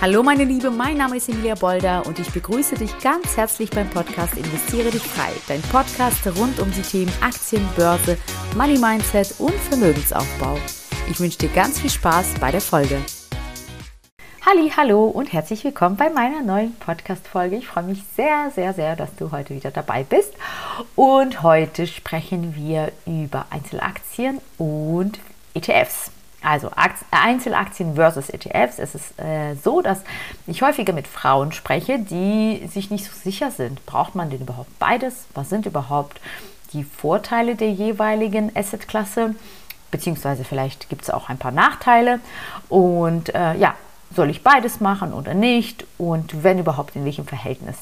Hallo meine Liebe, mein Name ist Emilia Bolder und ich begrüße dich ganz herzlich beim Podcast Investiere dich frei, dein Podcast rund um die Themen Aktien, Börse, Money Mindset und Vermögensaufbau. Ich wünsche dir ganz viel Spaß bei der Folge. Halli, hallo und herzlich willkommen bei meiner neuen Podcast-Folge. Ich freue mich sehr, sehr, sehr, dass du heute wieder dabei bist. Und heute sprechen wir über Einzelaktien und ETFs. Also Einzelaktien versus ETFs. Es ist äh, so, dass ich häufiger mit Frauen spreche, die sich nicht so sicher sind. Braucht man denn überhaupt beides? Was sind überhaupt die Vorteile der jeweiligen Assetklasse? Beziehungsweise vielleicht gibt es auch ein paar Nachteile. Und äh, ja, soll ich beides machen oder nicht? Und wenn überhaupt, in welchem Verhältnis?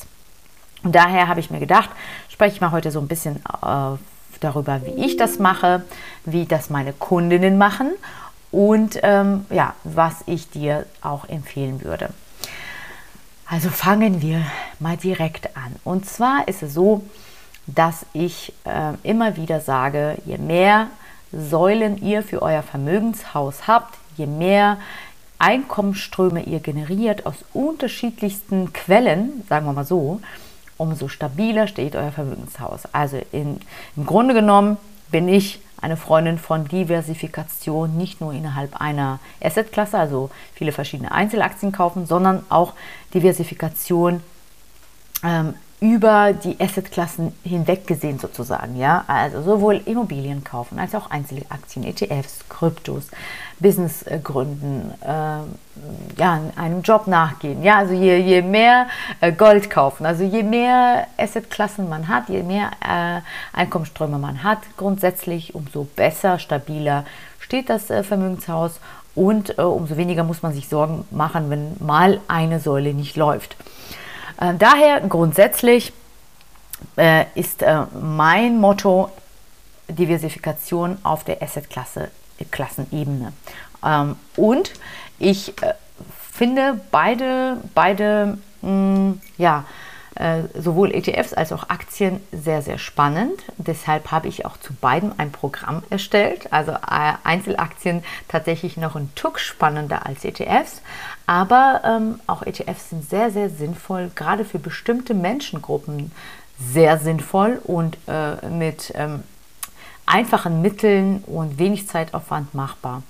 Und daher habe ich mir gedacht, spreche ich mal heute so ein bisschen äh, darüber, wie ich das mache, wie das meine Kundinnen machen und ähm, ja, was ich dir auch empfehlen würde. Also fangen wir mal direkt an. Und zwar ist es so, dass ich äh, immer wieder sage, je mehr Säulen ihr für euer Vermögenshaus habt, je mehr Einkommensströme ihr generiert aus unterschiedlichsten Quellen, sagen wir mal so, umso stabiler steht euer Vermögenshaus. Also in, im Grunde genommen bin ich eine Freundin von Diversifikation, nicht nur innerhalb einer Assetklasse, also viele verschiedene Einzelaktien kaufen, sondern auch Diversifikation ähm, über die Assetklassen hinweg gesehen sozusagen, ja, also sowohl Immobilien kaufen als auch Einzelaktien, ETFs, Kryptos, Business gründen, äh, ja, einem Job nachgehen, ja, also je, je mehr äh, Gold kaufen, also je mehr Assetklassen man hat, je mehr äh, Einkommensströme man hat, grundsätzlich umso besser, stabiler steht das äh, Vermögenshaus und äh, umso weniger muss man sich Sorgen machen, wenn mal eine Säule nicht läuft. Äh, daher grundsätzlich äh, ist äh, mein Motto Diversifikation auf der Asset-Klassenebene. Ähm, und ich finde beide, beide mh, mm, ja, äh, sowohl ETFs als auch Aktien sehr, sehr spannend. Deshalb habe ich auch zu beiden ein Programm erstellt. Also äh, Einzelaktien tatsächlich noch ein Tuck spannender als ETFs. Aber ähm, auch ETFs sind sehr, sehr sinnvoll, gerade für bestimmte Menschengruppen sehr sinnvoll und äh, mit ähm, einfachen Mitteln und wenig Zeitaufwand machbar.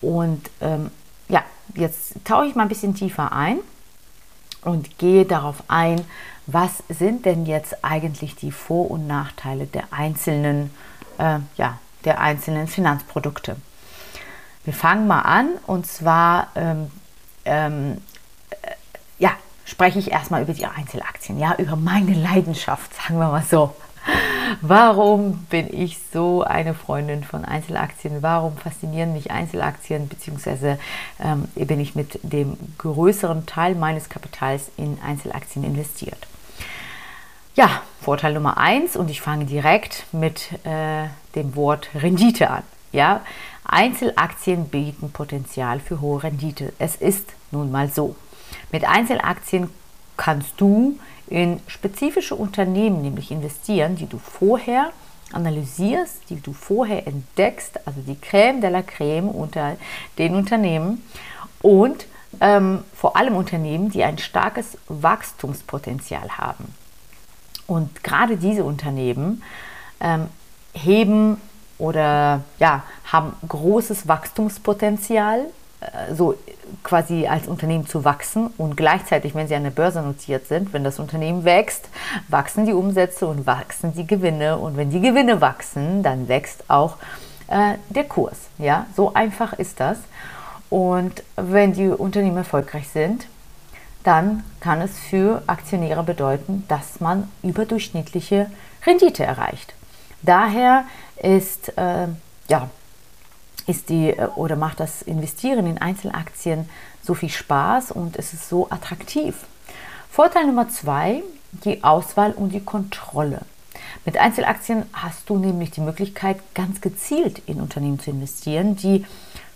Und ähm, ja, jetzt tauche ich mal ein bisschen tiefer ein und gehe darauf ein, was sind denn jetzt eigentlich die Vor- und Nachteile der einzelnen, äh, ja, der einzelnen Finanzprodukte. Wir fangen mal an und zwar ähm, ähm, äh, ja, spreche ich erstmal über die Einzelaktien, ja, über meine Leidenschaft, sagen wir mal so. Warum bin ich so eine Freundin von Einzelaktien? Warum faszinieren mich Einzelaktien? Beziehungsweise ähm, bin ich mit dem größeren Teil meines Kapitals in Einzelaktien investiert? Ja, Vorteil Nummer eins und ich fange direkt mit äh, dem Wort Rendite an. Ja, Einzelaktien bieten Potenzial für hohe Rendite. Es ist nun mal so. Mit Einzelaktien kannst du in spezifische Unternehmen nämlich investieren, die du vorher analysierst, die du vorher entdeckst, also die Crème de la Crème unter den Unternehmen und ähm, vor allem Unternehmen, die ein starkes Wachstumspotenzial haben. Und gerade diese Unternehmen ähm, heben oder ja, haben großes Wachstumspotenzial, äh, so quasi als Unternehmen zu wachsen und gleichzeitig, wenn sie an der Börse notiert sind, wenn das Unternehmen wächst, wachsen die Umsätze und wachsen die Gewinne und wenn die Gewinne wachsen, dann wächst auch äh, der Kurs. Ja, so einfach ist das. Und wenn die Unternehmen erfolgreich sind, dann kann es für Aktionäre bedeuten, dass man überdurchschnittliche Rendite erreicht. Daher ist, äh, ja, ist die äh, oder macht das Investieren in Einzelaktien so viel Spaß und es ist so attraktiv. Vorteil Nummer zwei, die Auswahl und die Kontrolle. Mit Einzelaktien hast du nämlich die Möglichkeit, ganz gezielt in Unternehmen zu investieren, die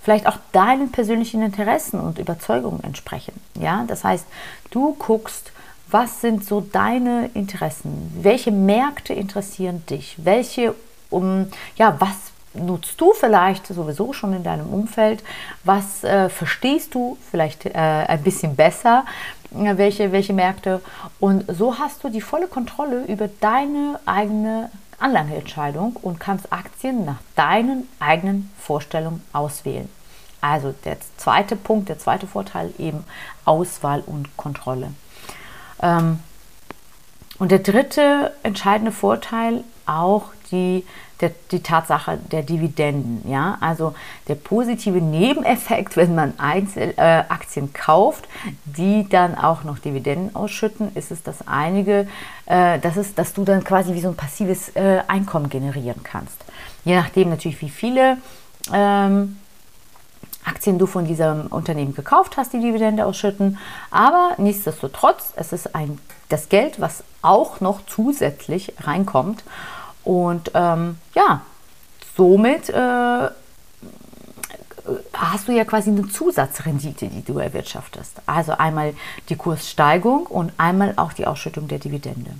vielleicht auch deinen persönlichen Interessen und Überzeugungen entsprechen. Ja, das heißt, du guckst, was sind so deine Interessen? Welche Märkte interessieren dich? Welche um ja, was nutzt du vielleicht sowieso schon in deinem Umfeld? Was äh, verstehst du vielleicht äh, ein bisschen besser? Äh, welche, welche Märkte? Und so hast du die volle Kontrolle über deine eigene Anlageentscheidung und kannst Aktien nach deinen eigenen Vorstellungen auswählen. Also der zweite Punkt, der zweite Vorteil eben Auswahl und Kontrolle. Ähm, und der dritte entscheidende Vorteil auch die, der, die Tatsache der Dividenden. Ja? Also der positive Nebeneffekt, wenn man Einzel, äh, Aktien kauft, die dann auch noch Dividenden ausschütten, ist es, dass einige, äh, das ist, dass du dann quasi wie so ein passives äh, Einkommen generieren kannst. Je nachdem natürlich, wie viele ähm, Aktien du von diesem Unternehmen gekauft hast, die Dividende ausschütten. Aber nichtsdestotrotz, es ist ein, das Geld, was auch noch zusätzlich reinkommt. Und ähm, ja, somit äh, hast du ja quasi eine Zusatzrendite, die du erwirtschaftest. Also einmal die Kurssteigung und einmal auch die Ausschüttung der Dividende.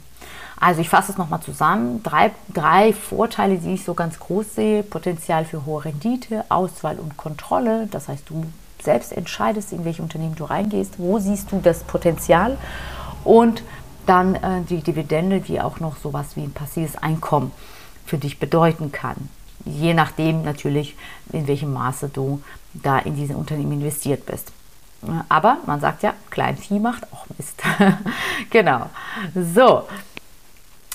Also ich fasse es nochmal zusammen. Drei, drei Vorteile, die ich so ganz groß sehe. Potenzial für hohe Rendite, Auswahl und Kontrolle. Das heißt, du selbst entscheidest, in welche Unternehmen du reingehst. Wo siehst du das Potenzial? Und dann äh, die Dividende, die auch noch sowas wie ein passives Einkommen für dich bedeuten kann. Je nachdem natürlich, in welchem Maße du da in diese Unternehmen investiert bist. Aber man sagt ja, Kleinvieh macht auch Mist. genau. So,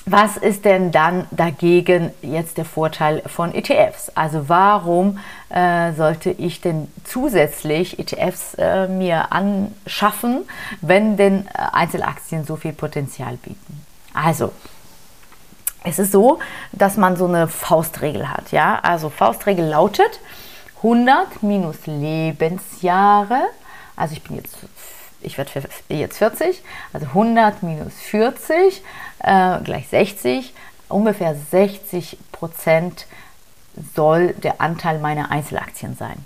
was ist denn dann dagegen jetzt der Vorteil von ETFs? Also warum äh, sollte ich denn zusätzlich ETFs äh, mir anschaffen, wenn denn äh, Einzelaktien so viel Potenzial bieten? Also es ist so, dass man so eine Faustregel hat. Ja, also Faustregel lautet 100 minus Lebensjahre. Also ich bin jetzt ich werde jetzt 40, also 100 minus 40 äh, gleich 60, ungefähr 60 Prozent soll der Anteil meiner Einzelaktien sein.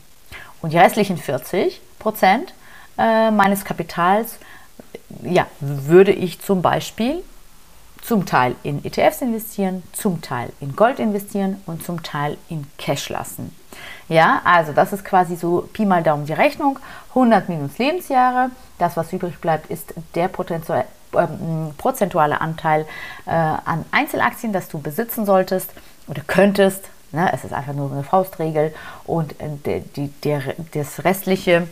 Und die restlichen 40 Prozent äh, meines Kapitals ja, würde ich zum Beispiel zum Teil in ETFs investieren, zum Teil in Gold investieren und zum Teil in Cash lassen. Ja, also das ist quasi so Pi mal Daumen die Rechnung. 100 minus Lebensjahre. Das, was übrig bleibt, ist der ähm, prozentuale Anteil äh, an Einzelaktien, das du besitzen solltest oder könntest. Ne? Es ist einfach nur eine Faustregel. Und äh, die, der, das restliche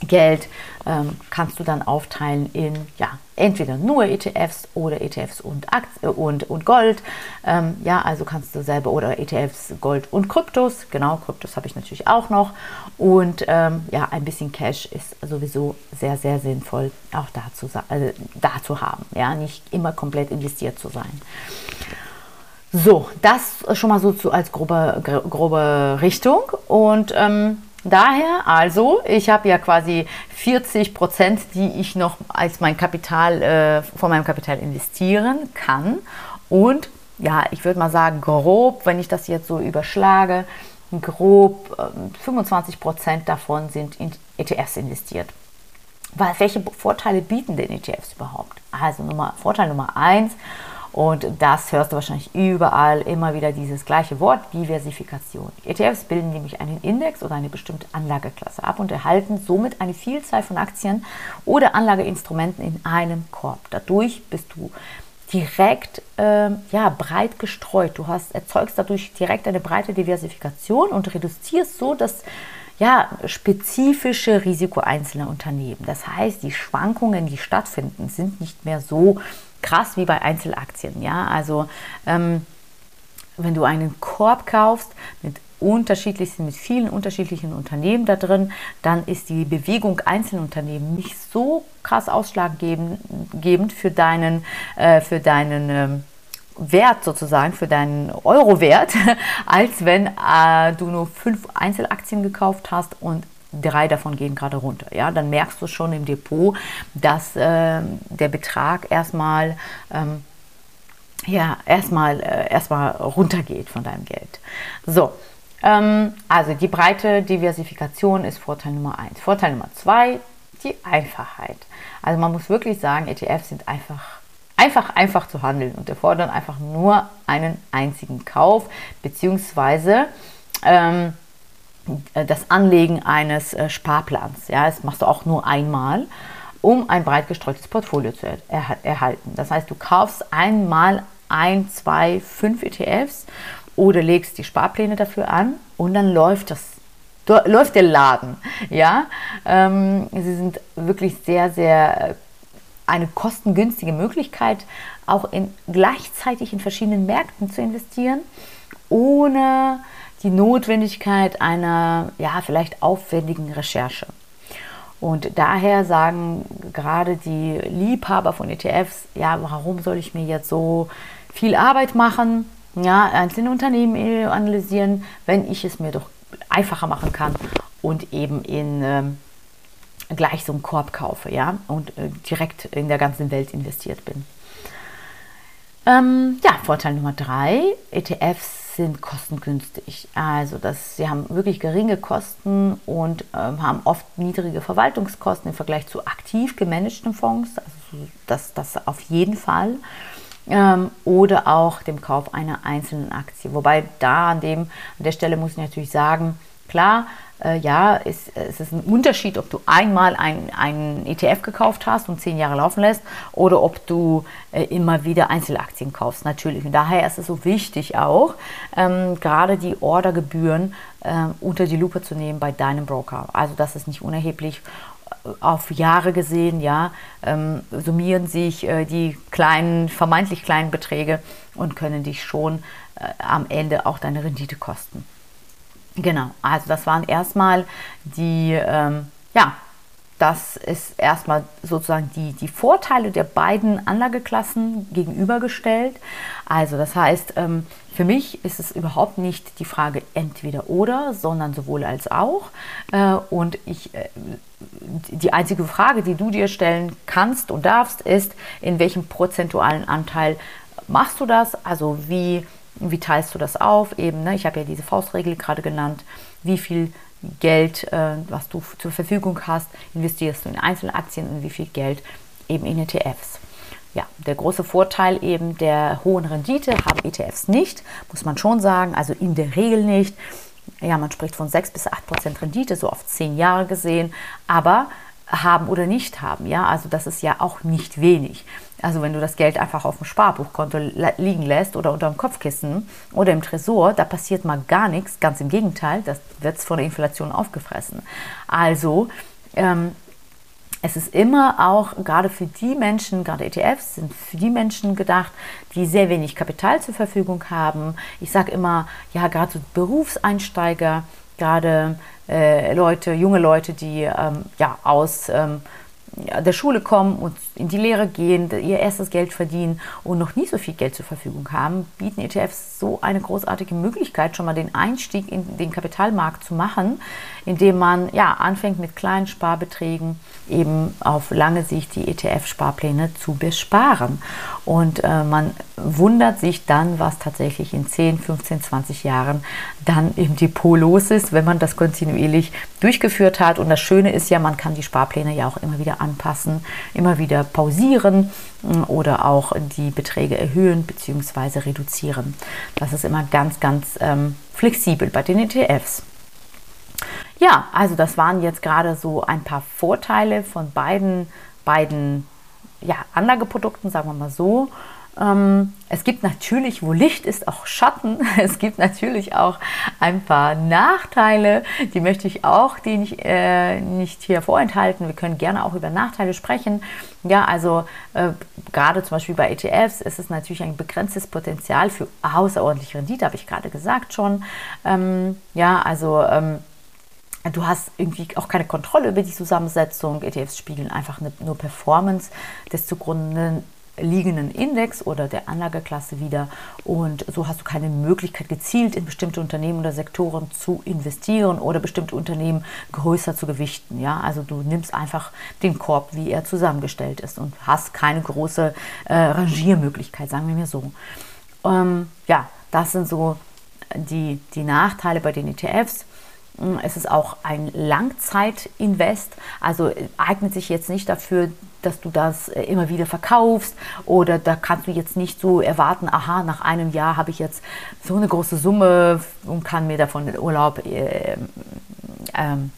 Geld ähm, kannst du dann aufteilen in ja, entweder nur ETFs oder ETFs und, Aktien, äh, und, und Gold. Ähm, ja, also kannst du selber oder ETFs, Gold und Kryptos. Genau, Kryptos habe ich natürlich auch noch. Und ähm, ja, ein bisschen Cash ist sowieso sehr, sehr sinnvoll, auch dazu, äh, da haben. Ja, nicht immer komplett investiert zu sein. So, das schon mal so zu, als grobe, grobe Richtung. Und ähm, Daher also, ich habe ja quasi 40 Prozent, die ich noch als mein Kapital, äh, von meinem Kapital investieren kann. Und ja, ich würde mal sagen, grob, wenn ich das jetzt so überschlage, grob äh, 25 Prozent davon sind in ETFs investiert. Weil, welche Vorteile bieten denn ETFs überhaupt? Also Nummer, Vorteil Nummer eins, und das hörst du wahrscheinlich überall immer wieder dieses gleiche Wort, Diversifikation. ETFs bilden nämlich einen Index oder eine bestimmte Anlageklasse ab und erhalten somit eine Vielzahl von Aktien oder Anlageinstrumenten in einem Korb. Dadurch bist du direkt äh, ja, breit gestreut. Du hast, erzeugst dadurch direkt eine breite Diversifikation und reduzierst so das ja, spezifische Risiko einzelner Unternehmen. Das heißt, die Schwankungen, die stattfinden, sind nicht mehr so krass wie bei Einzelaktien. Ja, also ähm, wenn du einen Korb kaufst mit unterschiedlichsten, mit vielen unterschiedlichen Unternehmen da drin, dann ist die Bewegung einzelner Unternehmen nicht so krass ausschlaggebend für deinen, äh, für deinen ähm, Wert sozusagen, für deinen Euro-Wert, als wenn äh, du nur fünf Einzelaktien gekauft hast und drei davon gehen gerade runter. Ja, dann merkst du schon im Depot, dass äh, der Betrag erstmal ähm, ja, erstmal äh, erstmal runtergeht von deinem Geld. So, ähm, also die breite Diversifikation ist Vorteil Nummer eins. Vorteil Nummer zwei, die Einfachheit. Also man muss wirklich sagen, ETFs sind einfach einfach einfach zu handeln und erfordern einfach nur einen einzigen Kauf beziehungsweise ähm, das Anlegen eines äh, Sparplans. Ja, das machst du auch nur einmal, um ein breit gestreutes Portfolio zu er erhalten. Das heißt, du kaufst einmal ein, zwei, fünf ETFs oder legst die Sparpläne dafür an und dann läuft das läuft der Laden. Ja, ähm, sie sind wirklich sehr, sehr äh, eine kostengünstige Möglichkeit, auch in, gleichzeitig in verschiedenen Märkten zu investieren, ohne die Notwendigkeit einer ja, vielleicht aufwendigen Recherche. Und daher sagen gerade die Liebhaber von ETFs, ja, warum soll ich mir jetzt so viel Arbeit machen, ja, einzelne Unternehmen analysieren, wenn ich es mir doch einfacher machen kann und eben in ähm, gleich so einen Korb kaufe, ja, und äh, direkt in der ganzen Welt investiert bin. Ähm, ja, Vorteil Nummer drei, ETFs sind kostengünstig. Also das, sie haben wirklich geringe Kosten und ähm, haben oft niedrige Verwaltungskosten im Vergleich zu aktiv gemanagten Fonds. Also das, das auf jeden Fall. Ähm, oder auch dem Kauf einer einzelnen Aktie. Wobei da an, dem, an der Stelle muss ich natürlich sagen, klar, äh, ja, es, es ist ein Unterschied, ob du einmal einen ETF gekauft hast und zehn Jahre laufen lässt oder ob du äh, immer wieder Einzelaktien kaufst, natürlich. Und daher ist es so wichtig auch, ähm, gerade die Ordergebühren äh, unter die Lupe zu nehmen bei deinem Broker. Also das ist nicht unerheblich äh, auf Jahre gesehen, ja, ähm, summieren sich äh, die kleinen, vermeintlich kleinen Beträge und können dich schon äh, am Ende auch deine Rendite kosten. Genau, also das waren erstmal die, ähm, ja, das ist erstmal sozusagen die, die Vorteile der beiden Anlageklassen gegenübergestellt. Also das heißt, ähm, für mich ist es überhaupt nicht die Frage entweder oder, sondern sowohl als auch. Äh, und ich, äh, die einzige Frage, die du dir stellen kannst und darfst, ist, in welchem prozentualen Anteil machst du das? Also wie wie teilst du das auf? Eben, ne? ich habe ja diese Faustregel gerade genannt. Wie viel Geld, äh, was du zur Verfügung hast, investierst du in Einzelaktien und wie viel Geld eben in ETFs. Ja, der große Vorteil eben der hohen Rendite haben ETFs nicht, muss man schon sagen, also in der Regel nicht. Ja, man spricht von 6 bis 8 Prozent Rendite, so auf 10 Jahre gesehen, aber haben oder nicht haben. Ja, also das ist ja auch nicht wenig. Also wenn du das Geld einfach auf dem Sparbuchkonto liegen lässt oder unter dem Kopfkissen oder im Tresor, da passiert mal gar nichts. Ganz im Gegenteil, das wird von der Inflation aufgefressen. Also ähm, es ist immer auch gerade für die Menschen, gerade ETFs sind für die Menschen gedacht, die sehr wenig Kapital zur Verfügung haben. Ich sage immer, ja, gerade so Berufseinsteiger, gerade äh, Leute, junge Leute, die ähm, ja aus ähm, der Schule kommen und in die Lehre gehen, ihr erstes Geld verdienen und noch nie so viel Geld zur Verfügung haben, bieten ETFs so eine großartige Möglichkeit, schon mal den Einstieg in den Kapitalmarkt zu machen, indem man ja anfängt mit kleinen Sparbeträgen eben auf lange Sicht die ETF-Sparpläne zu besparen. Und äh, man wundert sich dann, was tatsächlich in 10, 15, 20 Jahren dann im Depot los ist, wenn man das kontinuierlich durchgeführt hat. Und das Schöne ist ja, man kann die Sparpläne ja auch immer wieder anpassen, immer wieder pausieren mm, oder auch die Beträge erhöhen bzw. reduzieren. Das ist immer ganz, ganz ähm, flexibel bei den ETFs. Ja, also das waren jetzt gerade so ein paar Vorteile von beiden, beiden ja, Anlageprodukten, sagen wir mal so. Ähm, es gibt natürlich, wo Licht ist, auch Schatten. Es gibt natürlich auch ein paar Nachteile, die möchte ich auch die nicht, äh, nicht hier vorenthalten. Wir können gerne auch über Nachteile sprechen. Ja, also äh, gerade zum Beispiel bei ETFs ist es natürlich ein begrenztes Potenzial für außerordentliche Rendite, habe ich gerade gesagt schon. Ähm, ja, also ähm, Du hast irgendwie auch keine Kontrolle über die Zusammensetzung. ETFs spiegeln einfach nur Performance des zugrunde liegenden Index oder der Anlageklasse wieder. Und so hast du keine Möglichkeit, gezielt in bestimmte Unternehmen oder Sektoren zu investieren oder bestimmte Unternehmen größer zu gewichten. Ja, also du nimmst einfach den Korb, wie er zusammengestellt ist und hast keine große äh, Rangiermöglichkeit, sagen wir mir so. Ähm, ja, das sind so die, die Nachteile bei den ETFs. Es ist auch ein Langzeitinvest, also eignet sich jetzt nicht dafür, dass du das äh, immer wieder verkaufst oder da kannst du jetzt nicht so erwarten, aha, nach einem Jahr habe ich jetzt so eine große Summe und kann mir davon den Urlaub äh, ähm,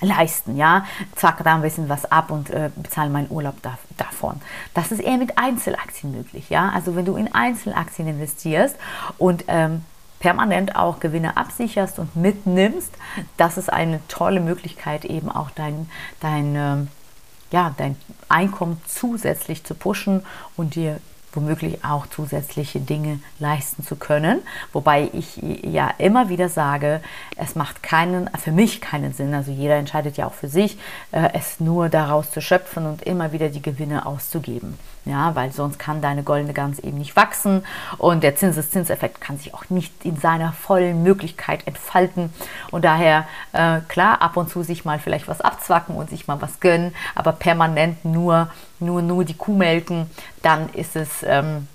leisten, ja, zack, da ein bisschen was ab und äh, bezahle meinen Urlaub da, davon. Das ist eher mit Einzelaktien möglich, ja, also wenn du in Einzelaktien investierst und ähm, permanent auch Gewinne absicherst und mitnimmst, das ist eine tolle Möglichkeit, eben auch dein, dein, ähm, ja, dein Einkommen zusätzlich zu pushen und dir womöglich auch zusätzliche Dinge leisten zu können. Wobei ich ja immer wieder sage, es macht keinen, für mich keinen Sinn, also jeder entscheidet ja auch für sich, äh, es nur daraus zu schöpfen und immer wieder die Gewinne auszugeben ja, weil sonst kann deine goldene Gans eben nicht wachsen und der Zinseszinseffekt kann sich auch nicht in seiner vollen Möglichkeit entfalten. Und daher äh, klar ab und zu sich mal vielleicht was abzwacken und sich mal was gönnen, aber permanent nur nur nur die Kuh melken, dann ist es ähm,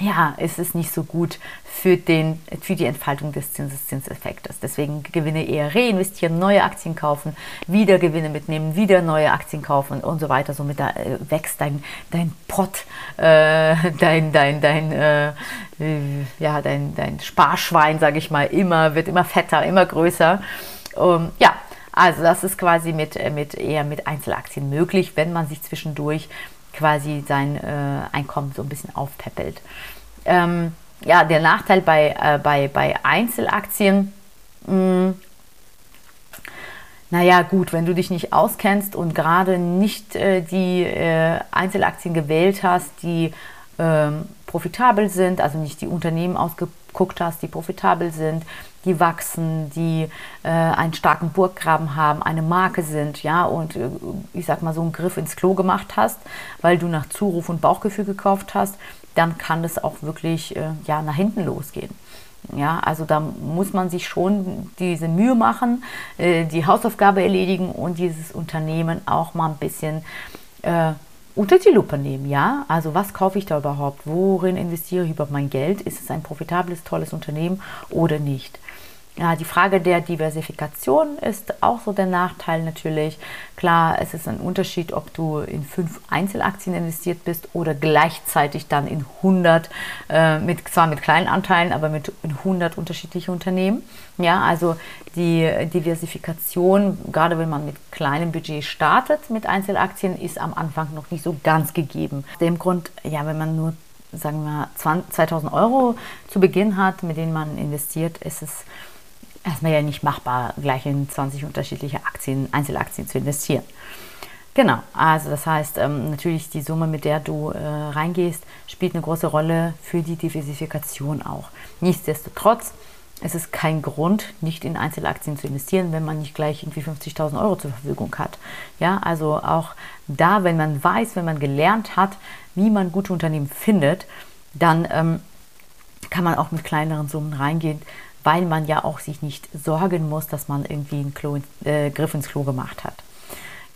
ja, ist es nicht so gut für, den, für die Entfaltung des Zinseszinseffektes. Deswegen Gewinne eher reinvestieren, neue Aktien kaufen, wieder Gewinne mitnehmen, wieder neue Aktien kaufen und so weiter. Somit da, äh, wächst dein, dein Pott, äh, dein, dein, dein, äh, ja, dein, dein Sparschwein, sage ich mal, immer, wird immer fetter, immer größer. Um, ja, also das ist quasi mit, äh, mit eher mit Einzelaktien möglich, wenn man sich zwischendurch quasi sein äh, Einkommen so ein bisschen aufpeppelt. Ähm, ja, der Nachteil bei, äh, bei, bei Einzelaktien, mh, hm, naja gut, wenn du dich nicht auskennst und gerade nicht äh, die äh, Einzelaktien gewählt hast, die ähm, profitabel sind, also nicht die Unternehmen ausgeguckt hast, die profitabel sind, die wachsen, die äh, einen starken Burggraben haben, eine Marke sind, ja, und äh, ich sag mal so einen Griff ins Klo gemacht hast, weil du nach Zuruf und Bauchgefühl gekauft hast, dann kann das auch wirklich äh, ja, nach hinten losgehen. Ja, also da muss man sich schon diese Mühe machen, äh, die Hausaufgabe erledigen und dieses Unternehmen auch mal ein bisschen äh, unter die Lupe nehmen, ja? Also was kaufe ich da überhaupt? Worin investiere ich überhaupt mein Geld? Ist es ein profitables, tolles Unternehmen oder nicht? Ja, die Frage der Diversifikation ist auch so der Nachteil natürlich. Klar, es ist ein Unterschied, ob du in fünf Einzelaktien investiert bist oder gleichzeitig dann in 100, äh, mit, zwar mit kleinen Anteilen, aber mit 100 unterschiedliche Unternehmen. Ja, also die Diversifikation, gerade wenn man mit kleinem Budget startet mit Einzelaktien, ist am Anfang noch nicht so ganz gegeben. Aus dem Grund, ja, wenn man nur sagen wir 2000 Euro zu Beginn hat, mit denen man investiert, ist es erstmal ja nicht machbar, gleich in 20 unterschiedliche Aktien, Einzelaktien zu investieren. Genau, also das heißt, ähm, natürlich die Summe, mit der du äh, reingehst, spielt eine große Rolle für die Diversifikation auch. Nichtsdestotrotz ist es kein Grund, nicht in Einzelaktien zu investieren, wenn man nicht gleich irgendwie 50.000 Euro zur Verfügung hat. Ja, also auch da, wenn man weiß, wenn man gelernt hat, wie man gute Unternehmen findet, dann ähm, kann man auch mit kleineren Summen reingehen, weil man ja auch sich nicht sorgen muss, dass man irgendwie einen Klo, äh, Griff ins Klo gemacht hat.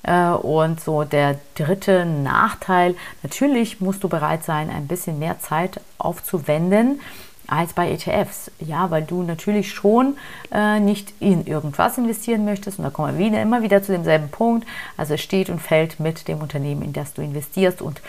Äh, und so der dritte Nachteil, natürlich musst du bereit sein, ein bisschen mehr Zeit aufzuwenden als bei ETFs. Ja, weil du natürlich schon äh, nicht in irgendwas investieren möchtest. Und da kommen wir wieder, immer wieder zu demselben Punkt. Also es steht und fällt mit dem Unternehmen, in das du investierst. Und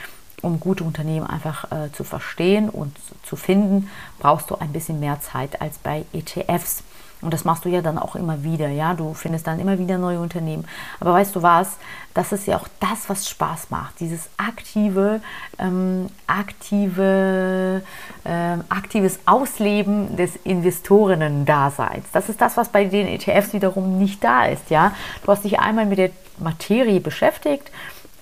um gute Unternehmen einfach äh, zu verstehen und zu finden, brauchst du ein bisschen mehr Zeit als bei ETFs. Und das machst du ja dann auch immer wieder, ja. Du findest dann immer wieder neue Unternehmen. Aber weißt du was? Das ist ja auch das, was Spaß macht. Dieses aktive, ähm, aktive, ähm, aktives Ausleben des Investorinnen-Daseins. Das ist das, was bei den ETFs wiederum nicht da ist, ja. Du hast dich einmal mit der Materie beschäftigt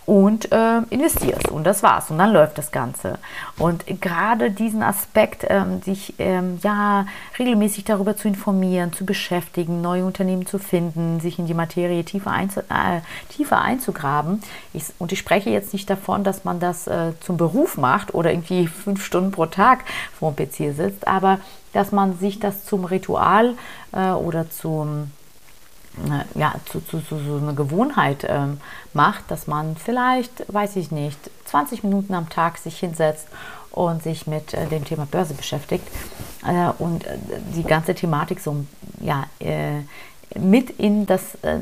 und äh, investierst. Und das war's. Und dann läuft das Ganze. Und gerade diesen Aspekt, ähm, sich ähm, ja regelmäßig darüber zu informieren, zu beschäftigen, neue Unternehmen zu finden, sich in die Materie tiefer, einzu äh, tiefer einzugraben. Ich, und ich spreche jetzt nicht davon, dass man das äh, zum Beruf macht oder irgendwie fünf Stunden pro Tag vor dem PC sitzt, aber dass man sich das zum Ritual äh, oder zum ja, zu, zu, zu so einer Gewohnheit ähm, macht, dass man vielleicht, weiß ich nicht, 20 Minuten am Tag sich hinsetzt und sich mit äh, dem Thema Börse beschäftigt äh, und äh, die ganze Thematik so ja, äh, mit in das äh,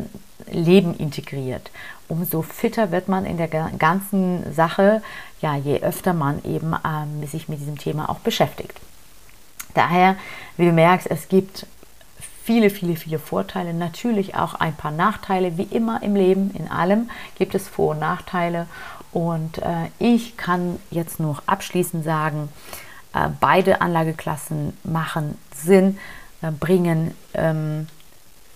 Leben integriert. Umso fitter wird man in der ganzen Sache, ja, je öfter man eben ähm, sich mit diesem Thema auch beschäftigt. Daher, wie du merkst, es gibt viele, viele, viele Vorteile, natürlich auch ein paar Nachteile, wie immer im Leben, in allem gibt es Vor- und Nachteile. Und äh, ich kann jetzt nur abschließend sagen, äh, beide Anlageklassen machen Sinn, äh, bringen ähm,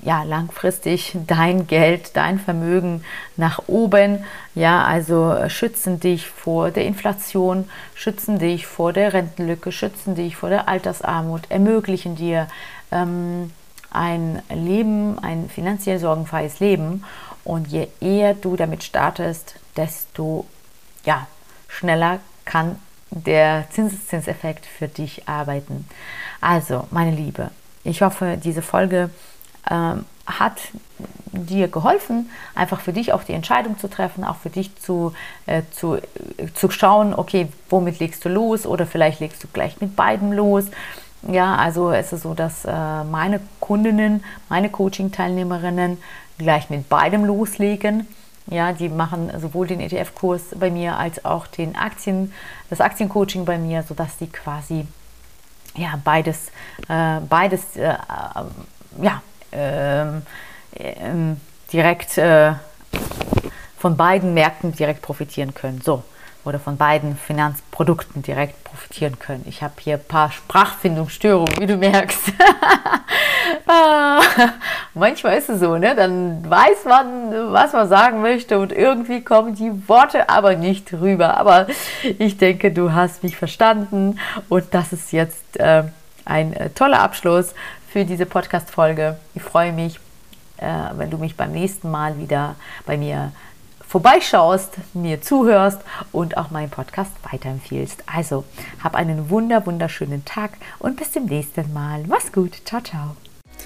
ja, langfristig dein Geld, dein Vermögen nach oben. Ja, also äh, schützen dich vor der Inflation, schützen dich vor der Rentenlücke, schützen dich vor der Altersarmut, ermöglichen dir ähm, ein Leben, ein finanziell sorgenfreies Leben. Und je eher du damit startest, desto ja, schneller kann der Zinseszinseffekt für dich arbeiten. Also, meine Liebe, ich hoffe, diese Folge ähm, hat dir geholfen, einfach für dich auch die Entscheidung zu treffen, auch für dich zu, äh, zu, äh, zu schauen, okay, womit legst du los oder vielleicht legst du gleich mit beidem los. Ja, also es ist so, dass äh, meine Kundinnen, meine Coaching-Teilnehmerinnen gleich mit beidem loslegen. Ja, die machen sowohl den ETF-Kurs bei mir als auch den Aktien, das Aktiencoaching bei mir, sodass die quasi ja, beides, äh, beides äh, ja, ähm, ähm, direkt äh, von beiden Märkten direkt profitieren können. So, oder von beiden Finanzprodukten direkt profitieren können. Ich habe hier ein paar Sprachfindungsstörungen, wie du merkst. Ah, manchmal ist es so, ne? Dann weiß man, was man sagen möchte und irgendwie kommen die Worte aber nicht rüber. Aber ich denke, du hast mich verstanden und das ist jetzt äh, ein äh, toller Abschluss für diese Podcast-Folge. Ich freue mich, äh, wenn du mich beim nächsten Mal wieder bei mir vorbeischaust, mir zuhörst und auch meinen Podcast weiterempfiehlst. Also, hab einen wunder, wunderschönen Tag und bis zum nächsten Mal. Mach's gut. Ciao, ciao.